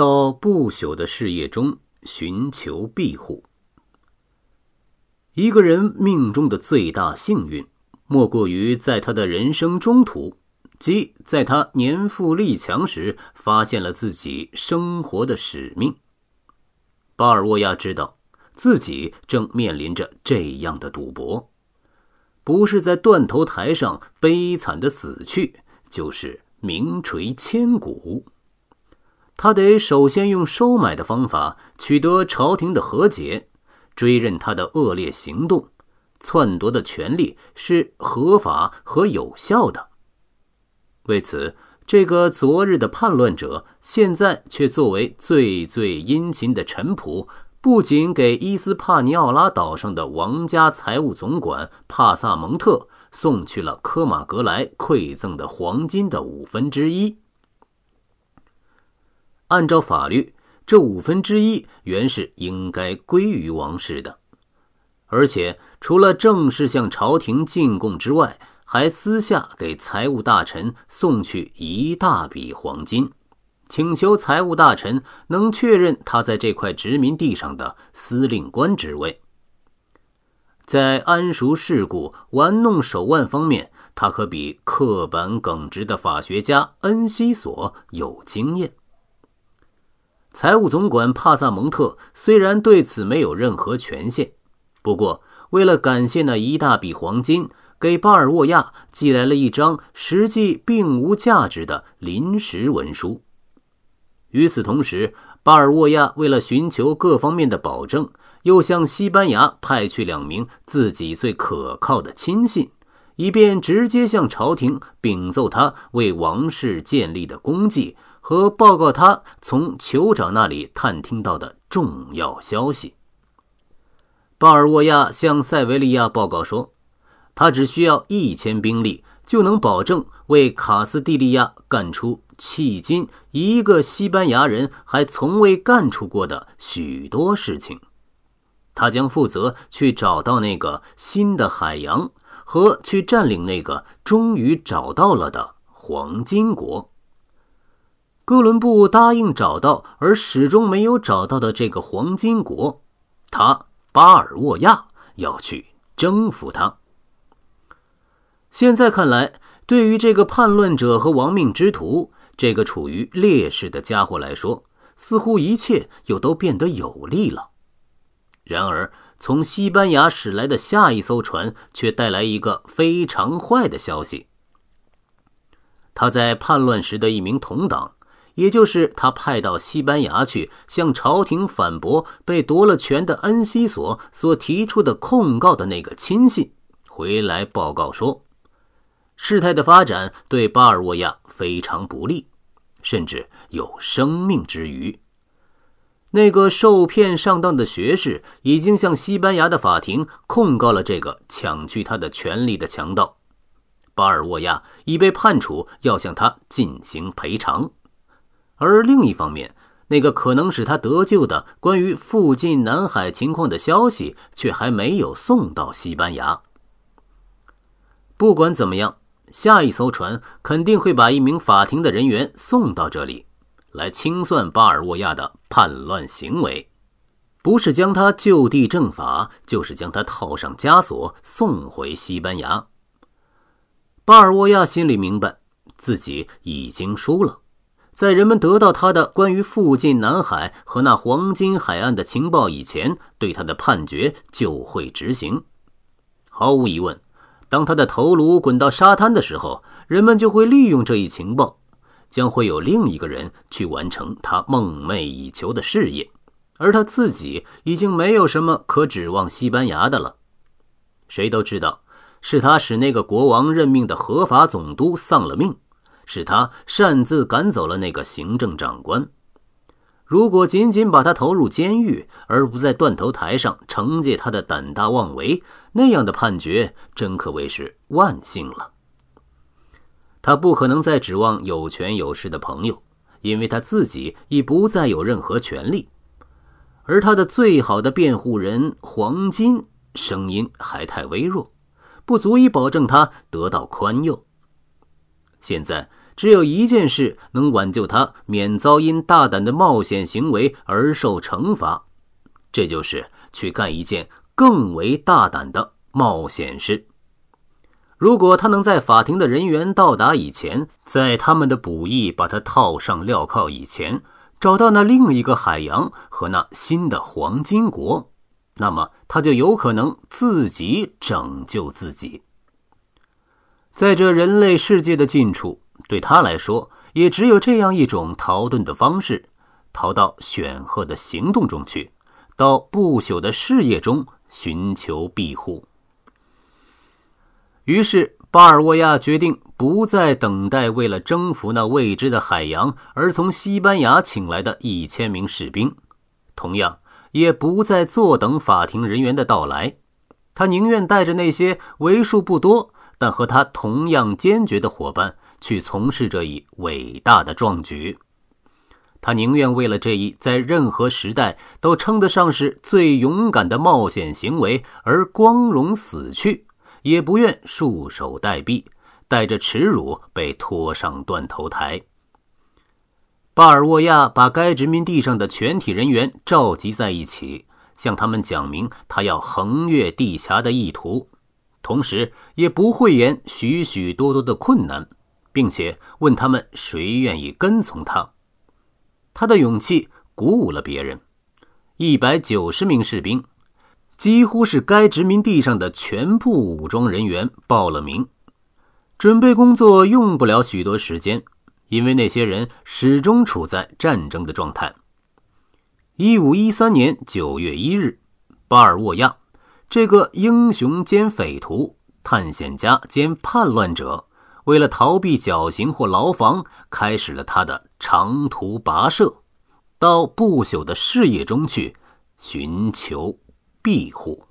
到不朽的事业中寻求庇护。一个人命中的最大幸运，莫过于在他的人生中途，即在他年富力强时，发现了自己生活的使命。巴尔沃亚知道自己正面临着这样的赌博，不是在断头台上悲惨的死去，就是名垂千古。他得首先用收买的方法取得朝廷的和解。追认他的恶劣行动，篡夺的权利是合法和有效的。为此，这个昨日的叛乱者，现在却作为最最殷勤的臣仆，不仅给伊斯帕尼奥拉岛上的王家财务总管帕萨蒙特送去了科马格莱馈赠的黄金的五分之一。按照法律。这五分之一原是应该归于王室的，而且除了正式向朝廷进贡之外，还私下给财务大臣送去一大笔黄金，请求财务大臣能确认他在这块殖民地上的司令官职位。在谙熟世故、玩弄手腕方面，他可比刻板耿直的法学家恩西索有经验。财务总管帕萨蒙特虽然对此没有任何权限，不过为了感谢那一大笔黄金，给巴尔沃亚寄来了一张实际并无价值的临时文书。与此同时，巴尔沃亚为了寻求各方面的保证，又向西班牙派去两名自己最可靠的亲信，以便直接向朝廷禀奏他为王室建立的功绩。和报告他从酋长那里探听到的重要消息。巴尔沃亚向塞维利亚报告说，他只需要一千兵力，就能保证为卡斯蒂利亚干出迄今一个西班牙人还从未干出过的许多事情。他将负责去找到那个新的海洋，和去占领那个终于找到了的黄金国。哥伦布答应找到，而始终没有找到的这个黄金国，他巴尔沃亚要去征服它。现在看来，对于这个叛乱者和亡命之徒，这个处于劣势的家伙来说，似乎一切又都变得有利了。然而，从西班牙驶来的下一艘船却带来一个非常坏的消息：他在叛乱时的一名同党。也就是他派到西班牙去向朝廷反驳被夺了权的恩西索所提出的控告的那个亲信回来报告说，事态的发展对巴尔沃亚非常不利，甚至有生命之虞。那个受骗上当的学士已经向西班牙的法庭控告了这个抢去他的权利的强盗，巴尔沃亚已被判处要向他进行赔偿。而另一方面，那个可能使他得救的关于附近南海情况的消息，却还没有送到西班牙。不管怎么样，下一艘船肯定会把一名法庭的人员送到这里，来清算巴尔沃亚的叛乱行为，不是将他就地正法，就是将他套上枷锁送回西班牙。巴尔沃亚心里明白，自己已经输了。在人们得到他的关于附近南海和那黄金海岸的情报以前，对他的判决就会执行。毫无疑问，当他的头颅滚到沙滩的时候，人们就会利用这一情报，将会有另一个人去完成他梦寐以求的事业，而他自己已经没有什么可指望西班牙的了。谁都知道，是他使那个国王任命的合法总督丧了命。是他擅自赶走了那个行政长官。如果仅仅把他投入监狱，而不在断头台上惩戒他的胆大妄为，那样的判决真可谓是万幸了。他不可能再指望有权有势的朋友，因为他自己已不再有任何权利。而他的最好的辩护人黄金声音还太微弱，不足以保证他得到宽宥。现在，只有一件事能挽救他免遭因大胆的冒险行为而受惩罚，这就是去干一件更为大胆的冒险事。如果他能在法庭的人员到达以前，在他们的捕役把他套上镣铐以前，找到那另一个海洋和那新的黄金国，那么他就有可能自己拯救自己。在这人类世界的近处，对他来说，也只有这样一种逃遁的方式：逃到显赫的行动中去，到不朽的事业中寻求庇护。于是，巴尔沃亚决定不再等待为了征服那未知的海洋而从西班牙请来的一千名士兵，同样也不再坐等法庭人员的到来。他宁愿带着那些为数不多但和他同样坚决的伙伴去从事这一伟大的壮举。他宁愿为了这一在任何时代都称得上是最勇敢的冒险行为而光荣死去。也不愿束手待毙，带着耻辱被拖上断头台。巴尔沃亚把该殖民地上的全体人员召集在一起，向他们讲明他要横越地峡的意图，同时也不讳言许许多多的困难，并且问他们谁愿意跟从他。他的勇气鼓舞了别人，一百九十名士兵。几乎是该殖民地上的全部武装人员报了名，准备工作用不了许多时间，因为那些人始终处在战争的状态。一五一三年九月一日，巴尔沃亚这个英雄兼匪徒、探险家兼叛乱者，为了逃避绞刑或牢房，开始了他的长途跋涉，到不朽的事业中去寻求。庇护。